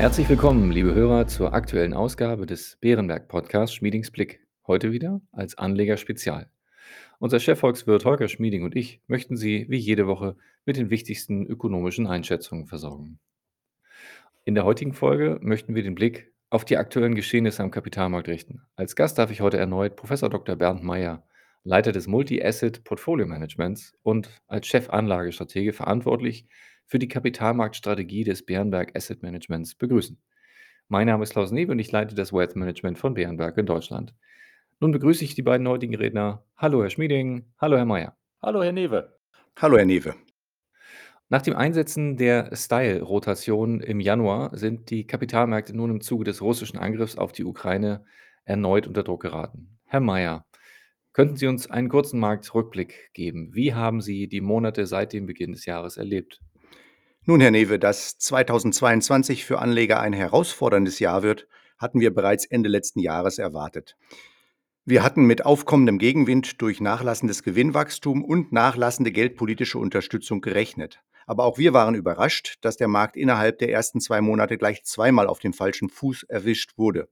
Herzlich willkommen, liebe Hörer, zur aktuellen Ausgabe des Bärenberg Podcasts Schmiedings Blick. Heute wieder als Anleger Spezial. Unser Chefvolkswirt Holger Schmieding und ich möchten Sie wie jede Woche mit den wichtigsten ökonomischen Einschätzungen versorgen. In der heutigen Folge möchten wir den Blick auf die aktuellen Geschehnisse am Kapitalmarkt richten. Als Gast darf ich heute erneut Professor Dr. Bernd Meyer, Leiter des Multi-Asset Portfolio Managements und als Chefanlagestratege verantwortlich für die Kapitalmarktstrategie des Bärenberg Asset Managements begrüßen. Mein Name ist Klaus Newe und ich leite das Wealth Management von Bärenberg in Deutschland. Nun begrüße ich die beiden heutigen Redner. Hallo, Herr Schmieding. Hallo, Herr Meyer. Hallo, Herr Newe. Hallo, Herr Newe. Nach dem Einsetzen der Style-Rotation im Januar sind die Kapitalmärkte nun im Zuge des russischen Angriffs auf die Ukraine erneut unter Druck geraten. Herr Meyer, könnten Sie uns einen kurzen Marktrückblick geben? Wie haben Sie die Monate seit dem Beginn des Jahres erlebt? Nun, Herr Newe, dass 2022 für Anleger ein herausforderndes Jahr wird, hatten wir bereits Ende letzten Jahres erwartet. Wir hatten mit aufkommendem Gegenwind durch nachlassendes Gewinnwachstum und nachlassende geldpolitische Unterstützung gerechnet. Aber auch wir waren überrascht, dass der Markt innerhalb der ersten zwei Monate gleich zweimal auf den falschen Fuß erwischt wurde.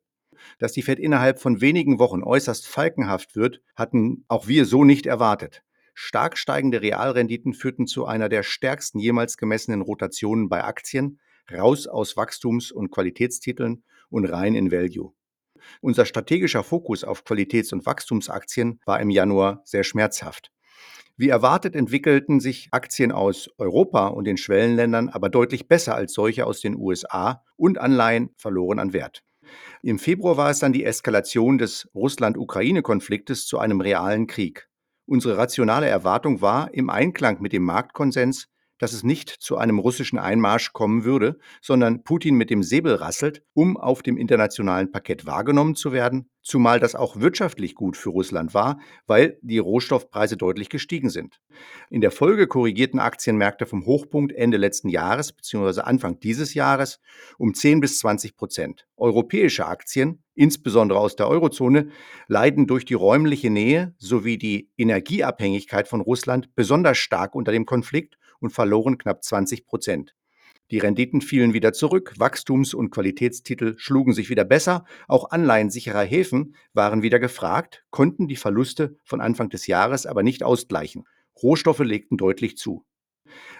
Dass die Fed innerhalb von wenigen Wochen äußerst falkenhaft wird, hatten auch wir so nicht erwartet. Stark steigende Realrenditen führten zu einer der stärksten jemals gemessenen Rotationen bei Aktien, raus aus Wachstums- und Qualitätstiteln und rein in Value. Unser strategischer Fokus auf Qualitäts- und Wachstumsaktien war im Januar sehr schmerzhaft. Wie erwartet entwickelten sich Aktien aus Europa und den Schwellenländern aber deutlich besser als solche aus den USA und Anleihen verloren an Wert. Im Februar war es dann die Eskalation des Russland-Ukraine-Konfliktes zu einem realen Krieg. Unsere rationale Erwartung war im Einklang mit dem Marktkonsens, dass es nicht zu einem russischen Einmarsch kommen würde, sondern Putin mit dem Säbel rasselt, um auf dem internationalen Parkett wahrgenommen zu werden, zumal das auch wirtschaftlich gut für Russland war, weil die Rohstoffpreise deutlich gestiegen sind. In der Folge korrigierten Aktienmärkte vom Hochpunkt Ende letzten Jahres bzw. Anfang dieses Jahres um 10 bis 20 Prozent. Europäische Aktien, insbesondere aus der Eurozone, leiden durch die räumliche Nähe sowie die Energieabhängigkeit von Russland besonders stark unter dem Konflikt und verloren knapp 20 Prozent. Die Renditen fielen wieder zurück, Wachstums- und Qualitätstitel schlugen sich wieder besser, auch Anleihen sicherer Häfen waren wieder gefragt, konnten die Verluste von Anfang des Jahres aber nicht ausgleichen. Rohstoffe legten deutlich zu.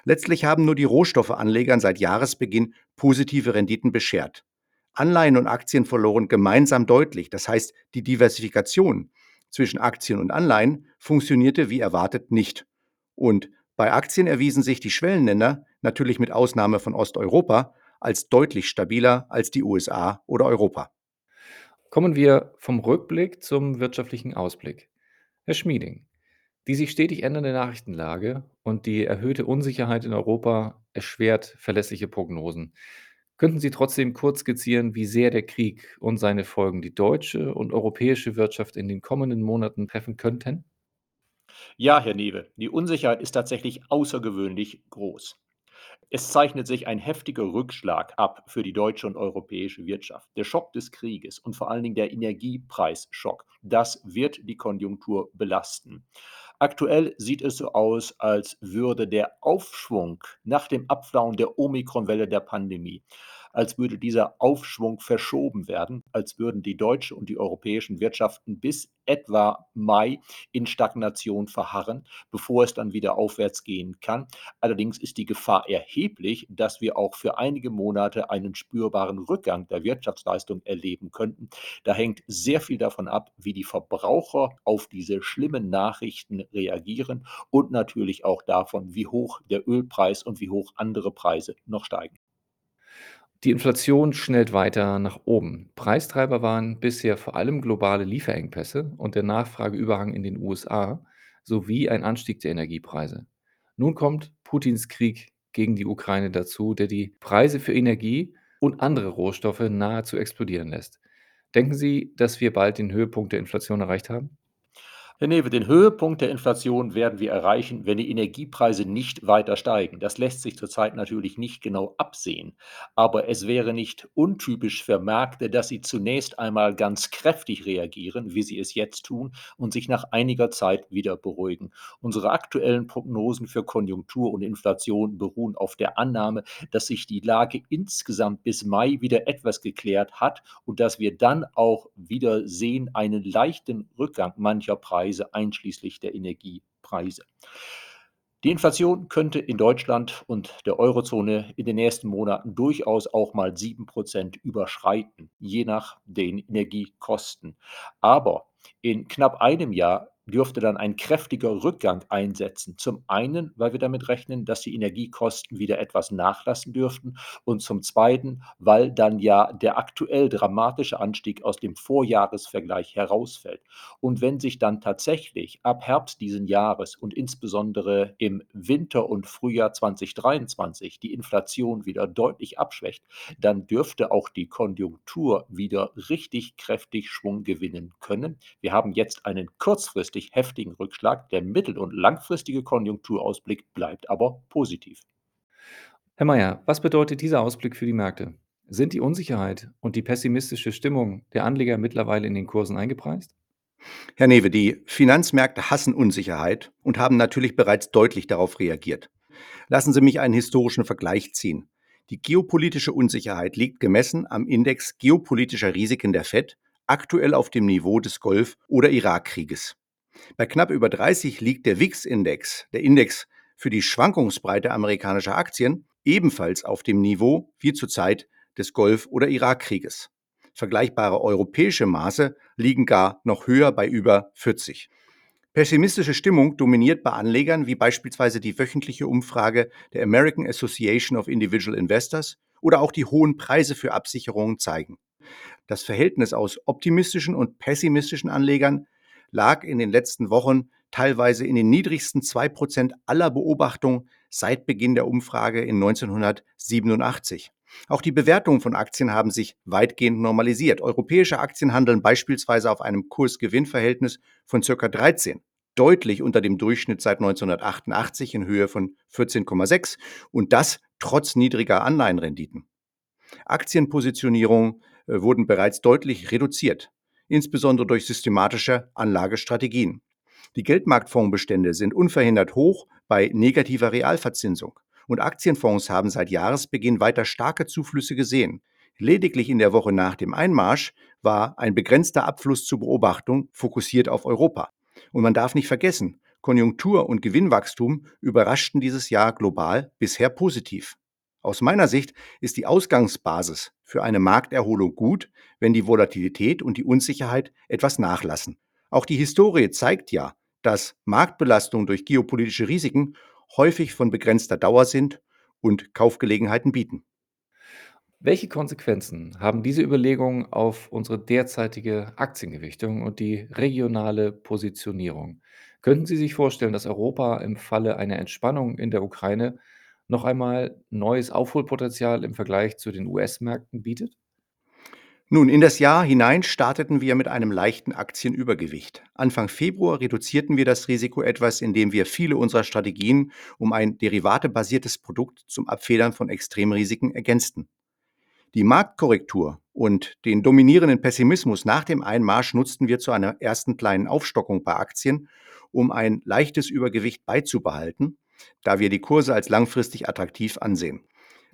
Letztlich haben nur die Rohstoffeanlegern seit Jahresbeginn positive Renditen beschert. Anleihen und Aktien verloren gemeinsam deutlich, das heißt die Diversifikation zwischen Aktien und Anleihen funktionierte wie erwartet nicht. Und bei Aktien erwiesen sich die Schwellenländer, natürlich mit Ausnahme von Osteuropa, als deutlich stabiler als die USA oder Europa. Kommen wir vom Rückblick zum wirtschaftlichen Ausblick. Herr Schmieding, die sich stetig ändernde Nachrichtenlage und die erhöhte Unsicherheit in Europa erschwert verlässliche Prognosen. Könnten Sie trotzdem kurz skizzieren, wie sehr der Krieg und seine Folgen die deutsche und europäische Wirtschaft in den kommenden Monaten treffen könnten? Ja, Herr Newe, die Unsicherheit ist tatsächlich außergewöhnlich groß. Es zeichnet sich ein heftiger Rückschlag ab für die deutsche und europäische Wirtschaft. Der Schock des Krieges und vor allen Dingen der Energiepreisschock, das wird die Konjunktur belasten. Aktuell sieht es so aus, als würde der Aufschwung nach dem Abflauen der Omikronwelle der Pandemie als würde dieser Aufschwung verschoben werden, als würden die deutsche und die europäischen Wirtschaften bis etwa Mai in Stagnation verharren, bevor es dann wieder aufwärts gehen kann. Allerdings ist die Gefahr erheblich, dass wir auch für einige Monate einen spürbaren Rückgang der Wirtschaftsleistung erleben könnten. Da hängt sehr viel davon ab, wie die Verbraucher auf diese schlimmen Nachrichten reagieren und natürlich auch davon, wie hoch der Ölpreis und wie hoch andere Preise noch steigen. Die Inflation schnellt weiter nach oben. Preistreiber waren bisher vor allem globale Lieferengpässe und der Nachfrageüberhang in den USA sowie ein Anstieg der Energiepreise. Nun kommt Putins Krieg gegen die Ukraine dazu, der die Preise für Energie und andere Rohstoffe nahezu explodieren lässt. Denken Sie, dass wir bald den Höhepunkt der Inflation erreicht haben? Herr Newe, den Höhepunkt der Inflation werden wir erreichen, wenn die Energiepreise nicht weiter steigen. Das lässt sich zurzeit natürlich nicht genau absehen. Aber es wäre nicht untypisch für Märkte, dass sie zunächst einmal ganz kräftig reagieren, wie sie es jetzt tun, und sich nach einiger Zeit wieder beruhigen. Unsere aktuellen Prognosen für Konjunktur und Inflation beruhen auf der Annahme, dass sich die Lage insgesamt bis Mai wieder etwas geklärt hat und dass wir dann auch wieder sehen einen leichten Rückgang mancher Preise Preise einschließlich der Energiepreise. Die Inflation könnte in Deutschland und der Eurozone in den nächsten Monaten durchaus auch mal 7% überschreiten, je nach den Energiekosten. Aber in knapp einem Jahr dürfte dann ein kräftiger Rückgang einsetzen. Zum einen, weil wir damit rechnen, dass die Energiekosten wieder etwas nachlassen dürften und zum zweiten, weil dann ja der aktuell dramatische Anstieg aus dem Vorjahresvergleich herausfällt. Und wenn sich dann tatsächlich ab Herbst diesen Jahres und insbesondere im Winter und Frühjahr 2023 die Inflation wieder deutlich abschwächt, dann dürfte auch die Konjunktur wieder richtig kräftig Schwung gewinnen können. Wir haben jetzt einen kurzfristig kurzfristig heftigen Rückschlag. Der mittel- und langfristige Konjunkturausblick bleibt aber positiv. Herr Mayer, was bedeutet dieser Ausblick für die Märkte? Sind die Unsicherheit und die pessimistische Stimmung der Anleger mittlerweile in den Kursen eingepreist? Herr Newe, die Finanzmärkte hassen Unsicherheit und haben natürlich bereits deutlich darauf reagiert. Lassen Sie mich einen historischen Vergleich ziehen. Die geopolitische Unsicherheit liegt gemessen am Index geopolitischer Risiken der Fed aktuell auf dem Niveau des Golf- oder Irakkrieges. Bei knapp über 30 liegt der WIX-Index, der Index für die Schwankungsbreite amerikanischer Aktien, ebenfalls auf dem Niveau wie zur Zeit des Golf- oder Irakkrieges. Vergleichbare europäische Maße liegen gar noch höher bei über 40. Pessimistische Stimmung dominiert bei Anlegern, wie beispielsweise die wöchentliche Umfrage der American Association of Individual Investors oder auch die hohen Preise für Absicherungen zeigen. Das Verhältnis aus optimistischen und pessimistischen Anlegern lag in den letzten Wochen teilweise in den niedrigsten 2% aller Beobachtungen seit Beginn der Umfrage in 1987. Auch die Bewertungen von Aktien haben sich weitgehend normalisiert. Europäische Aktien handeln beispielsweise auf einem Kurs-Gewinn-Verhältnis von ca. 13, deutlich unter dem Durchschnitt seit 1988 in Höhe von 14,6 und das trotz niedriger Anleihenrenditen. Aktienpositionierungen äh, wurden bereits deutlich reduziert insbesondere durch systematische Anlagestrategien. Die Geldmarktfondsbestände sind unverhindert hoch bei negativer Realverzinsung und Aktienfonds haben seit Jahresbeginn weiter starke Zuflüsse gesehen. Lediglich in der Woche nach dem Einmarsch war ein begrenzter Abfluss zur Beobachtung fokussiert auf Europa. Und man darf nicht vergessen, Konjunktur- und Gewinnwachstum überraschten dieses Jahr global bisher positiv. Aus meiner Sicht ist die Ausgangsbasis für eine Markterholung gut, wenn die Volatilität und die Unsicherheit etwas nachlassen. Auch die Historie zeigt ja, dass Marktbelastungen durch geopolitische Risiken häufig von begrenzter Dauer sind und Kaufgelegenheiten bieten. Welche Konsequenzen haben diese Überlegungen auf unsere derzeitige Aktiengewichtung und die regionale Positionierung? Könnten Sie sich vorstellen, dass Europa im Falle einer Entspannung in der Ukraine noch einmal neues Aufholpotenzial im Vergleich zu den US-Märkten bietet? Nun, in das Jahr hinein starteten wir mit einem leichten Aktienübergewicht. Anfang Februar reduzierten wir das Risiko etwas, indem wir viele unserer Strategien um ein derivatebasiertes Produkt zum Abfedern von Extremrisiken ergänzten. Die Marktkorrektur und den dominierenden Pessimismus nach dem Einmarsch nutzten wir zu einer ersten kleinen Aufstockung bei Aktien, um ein leichtes Übergewicht beizubehalten da wir die Kurse als langfristig attraktiv ansehen.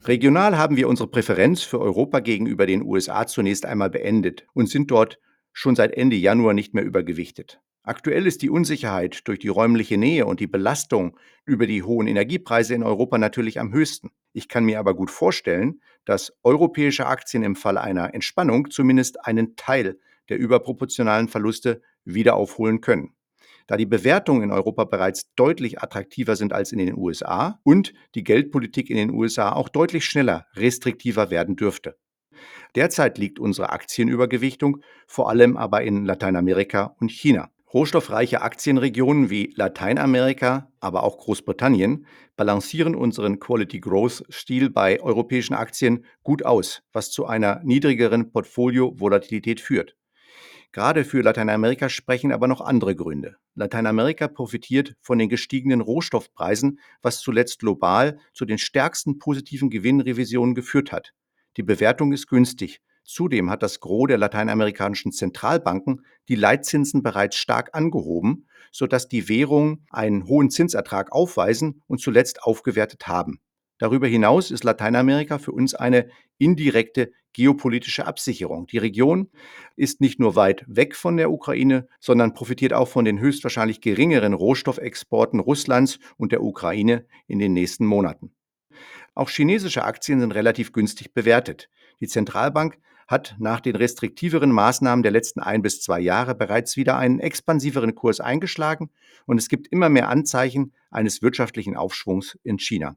Regional haben wir unsere Präferenz für Europa gegenüber den USA zunächst einmal beendet und sind dort schon seit Ende Januar nicht mehr übergewichtet. Aktuell ist die Unsicherheit durch die räumliche Nähe und die Belastung über die hohen Energiepreise in Europa natürlich am höchsten. Ich kann mir aber gut vorstellen, dass europäische Aktien im Fall einer Entspannung zumindest einen Teil der überproportionalen Verluste wieder aufholen können da die Bewertungen in Europa bereits deutlich attraktiver sind als in den USA und die Geldpolitik in den USA auch deutlich schneller restriktiver werden dürfte. Derzeit liegt unsere Aktienübergewichtung vor allem aber in Lateinamerika und China. Rohstoffreiche Aktienregionen wie Lateinamerika, aber auch Großbritannien balancieren unseren Quality Growth-Stil bei europäischen Aktien gut aus, was zu einer niedrigeren Portfolio-Volatilität führt. Gerade für Lateinamerika sprechen aber noch andere Gründe. Lateinamerika profitiert von den gestiegenen Rohstoffpreisen, was zuletzt global zu den stärksten positiven Gewinnrevisionen geführt hat. Die Bewertung ist günstig. Zudem hat das Gros der lateinamerikanischen Zentralbanken die Leitzinsen bereits stark angehoben, sodass die Währungen einen hohen Zinsertrag aufweisen und zuletzt aufgewertet haben. Darüber hinaus ist Lateinamerika für uns eine indirekte geopolitische Absicherung. Die Region ist nicht nur weit weg von der Ukraine, sondern profitiert auch von den höchstwahrscheinlich geringeren Rohstoffexporten Russlands und der Ukraine in den nächsten Monaten. Auch chinesische Aktien sind relativ günstig bewertet. Die Zentralbank hat nach den restriktiveren Maßnahmen der letzten ein bis zwei Jahre bereits wieder einen expansiveren Kurs eingeschlagen und es gibt immer mehr Anzeichen eines wirtschaftlichen Aufschwungs in China.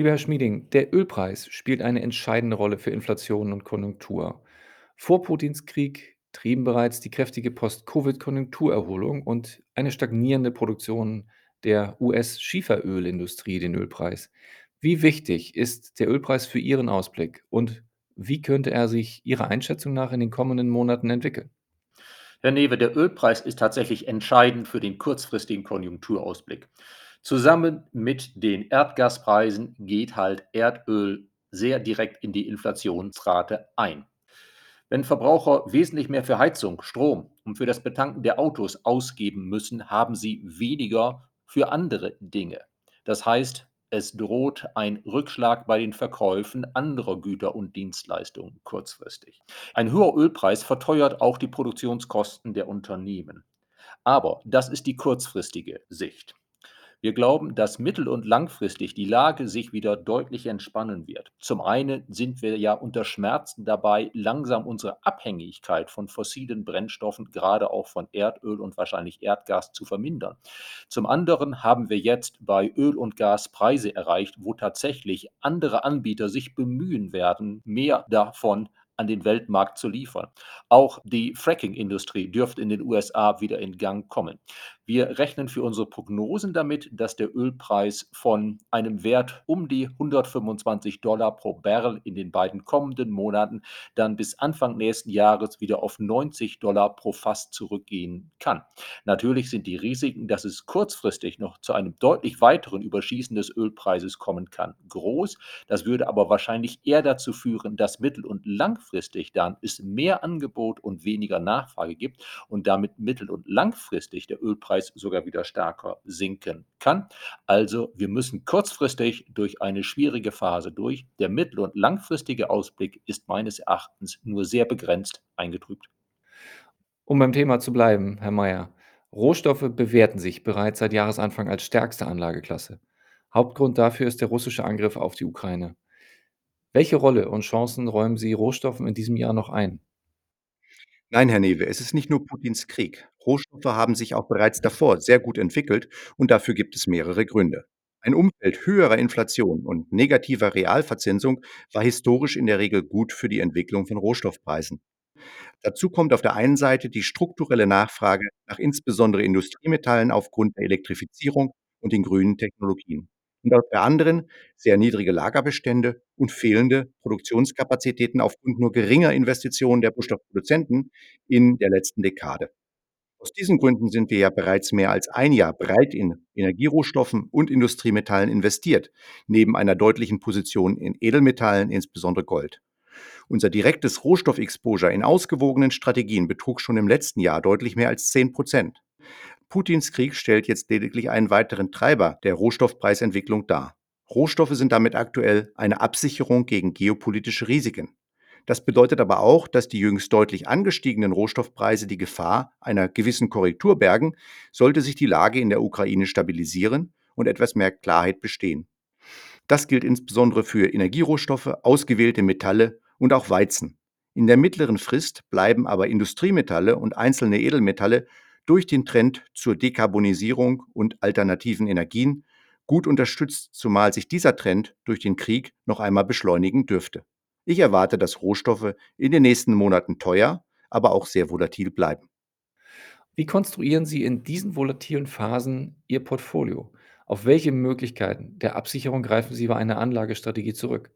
Lieber Herr Schmieding, der Ölpreis spielt eine entscheidende Rolle für Inflation und Konjunktur. Vor Putins Krieg trieben bereits die kräftige Post-Covid-Konjunkturerholung und eine stagnierende Produktion der US-Schieferölindustrie den Ölpreis. Wie wichtig ist der Ölpreis für Ihren Ausblick und wie könnte er sich Ihrer Einschätzung nach in den kommenden Monaten entwickeln? Herr Newe, der Ölpreis ist tatsächlich entscheidend für den kurzfristigen Konjunkturausblick. Zusammen mit den Erdgaspreisen geht halt Erdöl sehr direkt in die Inflationsrate ein. Wenn Verbraucher wesentlich mehr für Heizung, Strom und für das Betanken der Autos ausgeben müssen, haben sie weniger für andere Dinge. Das heißt, es droht ein Rückschlag bei den Verkäufen anderer Güter und Dienstleistungen kurzfristig. Ein höherer Ölpreis verteuert auch die Produktionskosten der Unternehmen. Aber das ist die kurzfristige Sicht. Wir glauben, dass mittel- und langfristig die Lage sich wieder deutlich entspannen wird. Zum einen sind wir ja unter Schmerzen dabei, langsam unsere Abhängigkeit von fossilen Brennstoffen, gerade auch von Erdöl und wahrscheinlich Erdgas, zu vermindern. Zum anderen haben wir jetzt bei Öl und Gas Preise erreicht, wo tatsächlich andere Anbieter sich bemühen werden, mehr davon an den Weltmarkt zu liefern. Auch die Fracking-Industrie dürfte in den USA wieder in Gang kommen. Wir rechnen für unsere Prognosen damit, dass der Ölpreis von einem Wert um die 125 Dollar pro Barrel in den beiden kommenden Monaten dann bis Anfang nächsten Jahres wieder auf 90 Dollar pro Fass zurückgehen kann. Natürlich sind die Risiken, dass es kurzfristig noch zu einem deutlich weiteren Überschießen des Ölpreises kommen kann, groß. Das würde aber wahrscheinlich eher dazu führen, dass mittel- und langfristig dann es mehr Angebot und weniger Nachfrage gibt und damit mittel- und langfristig der Ölpreis Preis sogar wieder stärker sinken kann. Also wir müssen kurzfristig durch eine schwierige Phase durch. Der mittel- und langfristige Ausblick ist meines Erachtens nur sehr begrenzt eingetrübt. Um beim Thema zu bleiben, Herr Mayer. Rohstoffe bewerten sich bereits seit Jahresanfang als stärkste Anlageklasse. Hauptgrund dafür ist der russische Angriff auf die Ukraine. Welche Rolle und Chancen räumen Sie Rohstoffen in diesem Jahr noch ein? Nein, Herr Newe, es ist nicht nur Putins Krieg. Rohstoffe haben sich auch bereits davor sehr gut entwickelt und dafür gibt es mehrere Gründe. Ein Umfeld höherer Inflation und negativer Realverzinsung war historisch in der Regel gut für die Entwicklung von Rohstoffpreisen. Dazu kommt auf der einen Seite die strukturelle Nachfrage nach insbesondere Industriemetallen aufgrund der Elektrifizierung und den grünen Technologien. Und auf der anderen sehr niedrige Lagerbestände und fehlende Produktionskapazitäten aufgrund nur geringer Investitionen der Rohstoffproduzenten in der letzten Dekade. Aus diesen Gründen sind wir ja bereits mehr als ein Jahr breit in Energierohstoffen und Industriemetallen investiert, neben einer deutlichen Position in Edelmetallen, insbesondere Gold. Unser direktes Rohstoffexposure in ausgewogenen Strategien betrug schon im letzten Jahr deutlich mehr als 10 Prozent. Putins Krieg stellt jetzt lediglich einen weiteren Treiber der Rohstoffpreisentwicklung dar. Rohstoffe sind damit aktuell eine Absicherung gegen geopolitische Risiken. Das bedeutet aber auch, dass die jüngst deutlich angestiegenen Rohstoffpreise die Gefahr einer gewissen Korrektur bergen, sollte sich die Lage in der Ukraine stabilisieren und etwas mehr Klarheit bestehen. Das gilt insbesondere für Energierohstoffe, ausgewählte Metalle und auch Weizen. In der mittleren Frist bleiben aber Industriemetalle und einzelne Edelmetalle durch den Trend zur Dekarbonisierung und alternativen Energien gut unterstützt, zumal sich dieser Trend durch den Krieg noch einmal beschleunigen dürfte. Ich erwarte, dass Rohstoffe in den nächsten Monaten teuer, aber auch sehr volatil bleiben. Wie konstruieren Sie in diesen volatilen Phasen Ihr Portfolio? Auf welche Möglichkeiten der Absicherung greifen Sie bei einer Anlagestrategie zurück?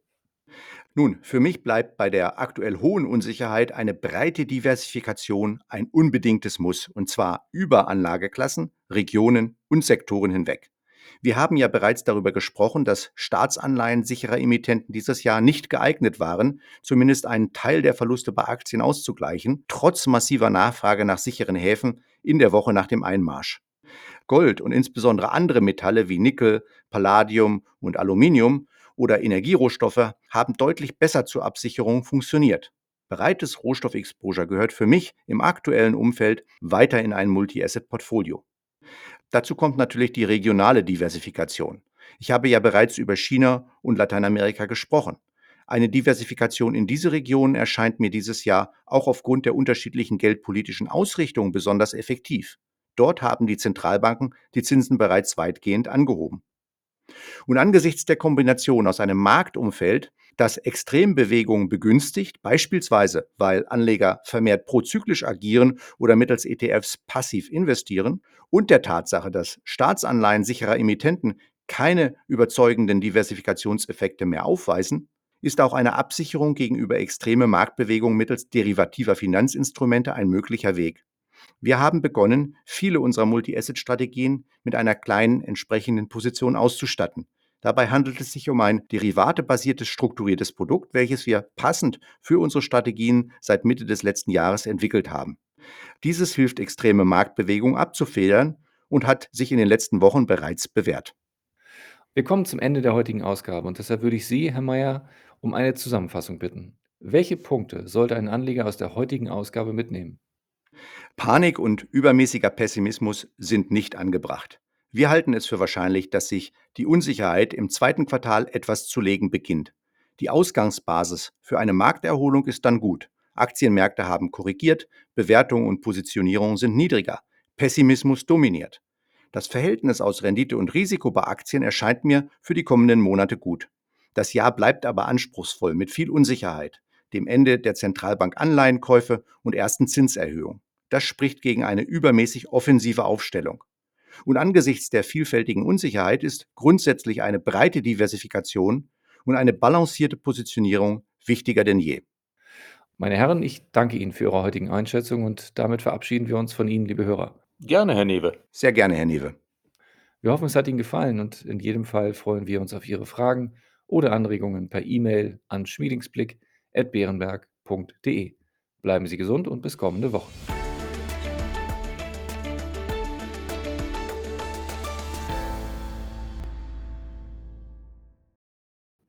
Nun, für mich bleibt bei der aktuell hohen Unsicherheit eine breite Diversifikation ein unbedingtes Muss, und zwar über Anlageklassen, Regionen und Sektoren hinweg. Wir haben ja bereits darüber gesprochen, dass Staatsanleihen sicherer Emittenten dieses Jahr nicht geeignet waren, zumindest einen Teil der Verluste bei Aktien auszugleichen, trotz massiver Nachfrage nach sicheren Häfen in der Woche nach dem Einmarsch. Gold und insbesondere andere Metalle wie Nickel, Palladium und Aluminium oder Energierohstoffe haben deutlich besser zur Absicherung funktioniert. Breites Rohstoffexposure gehört für mich im aktuellen Umfeld weiter in ein Multi-Asset-Portfolio. Dazu kommt natürlich die regionale Diversifikation. Ich habe ja bereits über China und Lateinamerika gesprochen. Eine Diversifikation in diese Regionen erscheint mir dieses Jahr auch aufgrund der unterschiedlichen geldpolitischen Ausrichtungen besonders effektiv. Dort haben die Zentralbanken die Zinsen bereits weitgehend angehoben. Und angesichts der Kombination aus einem Marktumfeld, das Extrembewegungen begünstigt, beispielsweise weil Anleger vermehrt prozyklisch agieren oder mittels ETFs passiv investieren, und der Tatsache, dass Staatsanleihen sicherer Emittenten keine überzeugenden Diversifikationseffekte mehr aufweisen, ist auch eine Absicherung gegenüber extreme Marktbewegungen mittels derivativer Finanzinstrumente ein möglicher Weg. Wir haben begonnen, viele unserer Multi-Asset-Strategien mit einer kleinen entsprechenden Position auszustatten. Dabei handelt es sich um ein derivatebasiertes strukturiertes Produkt, welches wir passend für unsere Strategien seit Mitte des letzten Jahres entwickelt haben. Dieses hilft, extreme Marktbewegungen abzufedern und hat sich in den letzten Wochen bereits bewährt. Wir kommen zum Ende der heutigen Ausgabe und deshalb würde ich Sie, Herr Mayer, um eine Zusammenfassung bitten. Welche Punkte sollte ein Anleger aus der heutigen Ausgabe mitnehmen? Panik und übermäßiger Pessimismus sind nicht angebracht. Wir halten es für wahrscheinlich, dass sich die Unsicherheit im zweiten Quartal etwas zu legen beginnt. Die Ausgangsbasis für eine Markterholung ist dann gut. Aktienmärkte haben korrigiert, Bewertungen und Positionierungen sind niedriger, Pessimismus dominiert. Das Verhältnis aus Rendite und Risiko bei Aktien erscheint mir für die kommenden Monate gut. Das Jahr bleibt aber anspruchsvoll mit viel Unsicherheit, dem Ende der Zentralbank Anleihenkäufe und ersten Zinserhöhungen. Das spricht gegen eine übermäßig offensive Aufstellung. Und angesichts der vielfältigen Unsicherheit ist grundsätzlich eine breite Diversifikation und eine balancierte Positionierung wichtiger denn je. Meine Herren, ich danke Ihnen für Ihre heutigen Einschätzungen und damit verabschieden wir uns von Ihnen, liebe Hörer. Gerne, Herr Newe. Sehr gerne, Herr Newe. Wir hoffen, es hat Ihnen gefallen und in jedem Fall freuen wir uns auf Ihre Fragen oder Anregungen per E-Mail an schmiedingsblick.beerenberg.de. Bleiben Sie gesund und bis kommende Woche.